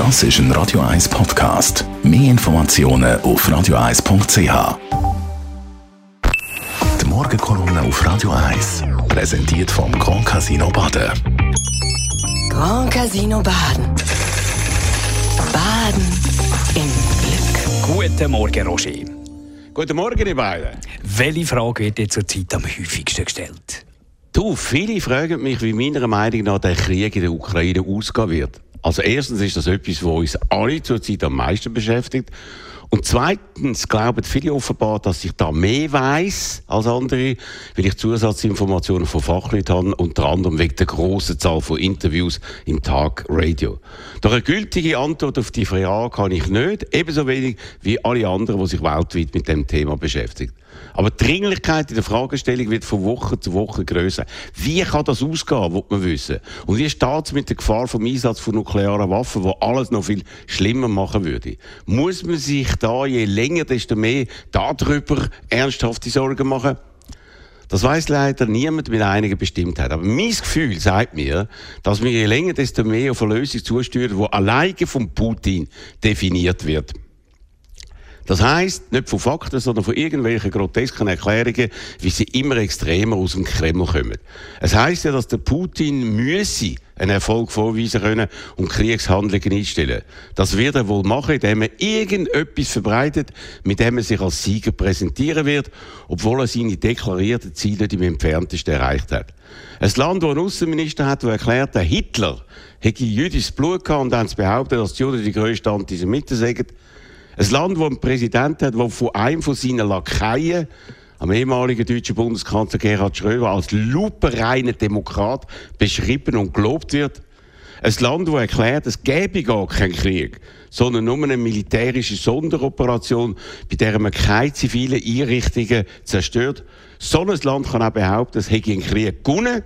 Das ist ein Radio 1 Podcast. Mehr Informationen auf radio1.ch. Die Morgenkolumne auf Radio 1 präsentiert vom Grand Casino Baden. Grand Casino Baden. Baden im Glück. Guten Morgen, Roger. Guten Morgen, ihr beiden. Welche Frage wird dir zurzeit am häufigsten gestellt? Du, viele fragen mich, wie meiner Meinung nach der Krieg in der Ukraine ausgehen wird. Also erstens ist das etwas, was uns alle zurzeit am meisten beschäftigt. Und zweitens glauben viele offenbar, dass ich da mehr weiß als andere, weil ich Zusatzinformationen von Fachleuten habe, unter anderem wegen der grossen Zahl von Interviews im Tag Radio. Doch eine gültige Antwort auf die Frage kann ich nicht, ebenso wenig wie alle anderen, die sich weltweit mit dem Thema beschäftigen. Aber die Dringlichkeit in der Fragestellung wird von Woche zu Woche größer. Wie kann das ausgehen, will man wissen. Und wie steht es mit der Gefahr vom Einsatz von nuklearen Waffen, wo alles noch viel schlimmer machen würde? Muss man sich da je länger, desto mehr darüber ernsthafte Sorgen machen? Das weiß leider niemand mit einiger Bestimmtheit. Aber mein Gefühl sagt mir, dass wir je länger, desto mehr auf eine Lösung zusteuern, die alleine von Putin definiert wird. Das heißt nicht von Fakten, sondern von irgendwelchen grotesken Erklärungen, wie sie immer extremer aus dem Kreml kommen. Es heißt ja, dass der Putin müsse einen Erfolg vorweisen können und Kriegshandlungen einstellen. Das wird er wohl machen, indem er irgendetwas verbreitet, mit dem er sich als Sieger präsentieren wird, obwohl er seine deklarierten Ziele im entferntesten erreicht hat. Ein Land, das einen Außenminister hat, der erklärt, der Hitler hätte jüdisches Blut gehabt und dann behauptet, dass die Juden die grösste Antisemiten sagen. Ein Land, das einen Präsidenten hat, der von einem von seinen Lakaien, am ehemaligen deutschen Bundeskanzler Gerhard Schröder, als lupenreiner Demokrat beschrieben und gelobt wird. Ein Land, das erklärt, es gäbe gar keinen Krieg, sondern nur eine militärische Sonderoperation, bei der man keine zivilen Einrichtungen zerstört. So ein Land kann auch behaupten, es hätte einen Krieg gewonnen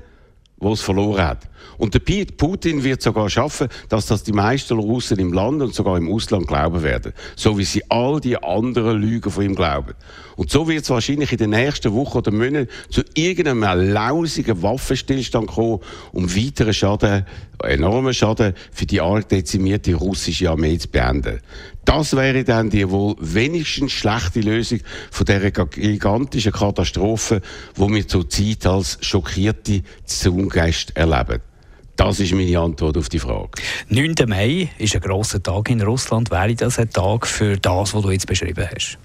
wo es verloren hat. Und der Putin wird sogar schaffen, dass das die meisten Russen im Land und sogar im Ausland glauben werden. So wie sie all die anderen Lügen von ihm glauben. Und so wird es wahrscheinlich in den nächsten Wochen oder Monaten zu irgendeinem lausigen Waffenstillstand kommen, um weiteren Schaden, enormen Schaden für die arg dezimierte russische Armee zu beenden. Das wäre dann die wohl wenigstens schlechte Lösung von dieser gigantischen Katastrophe, die wir zurzeit als schockierte Zungäste erleben. Das ist meine Antwort auf die Frage. 9. Mai ist ein grosser Tag in Russland. Wäre das ein Tag für das, was du jetzt beschrieben hast?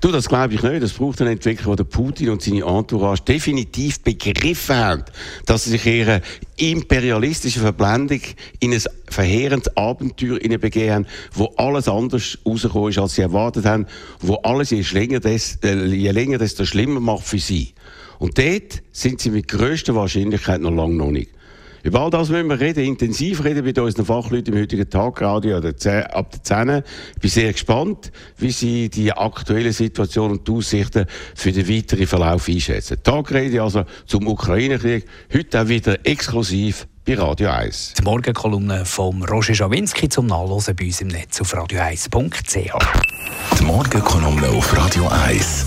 Du, das glaube ich nicht. Es braucht einen Entwickler, der Putin und seine Entourage definitiv begriffen haben, dass sie sich ihre imperialistische Verblendung in ein verheerendes Abenteuer begeben haben, wo alles anders rausgekommen ist, als sie erwartet haben, wo alles je länger, desto, äh, je länger desto schlimmer macht für sie. Und dort sind sie mit größter Wahrscheinlichkeit noch lange noch nicht. Über all das müssen wir reden, intensiv reden mit unseren Fachleuten im heutigen Tag, Radio ab der 10. Ich bin sehr gespannt, wie Sie die aktuelle Situation und die Aussichten für den weiteren Verlauf einschätzen. Tagrede also zum Ukraine-Krieg, heute auch wieder exklusiv bei Radio 1. Die Morgenkolumne von Roger Schawinski zum Nachlesen bei uns im Netz auf radio1.ch. Die Morgenkolumne auf Radio 1.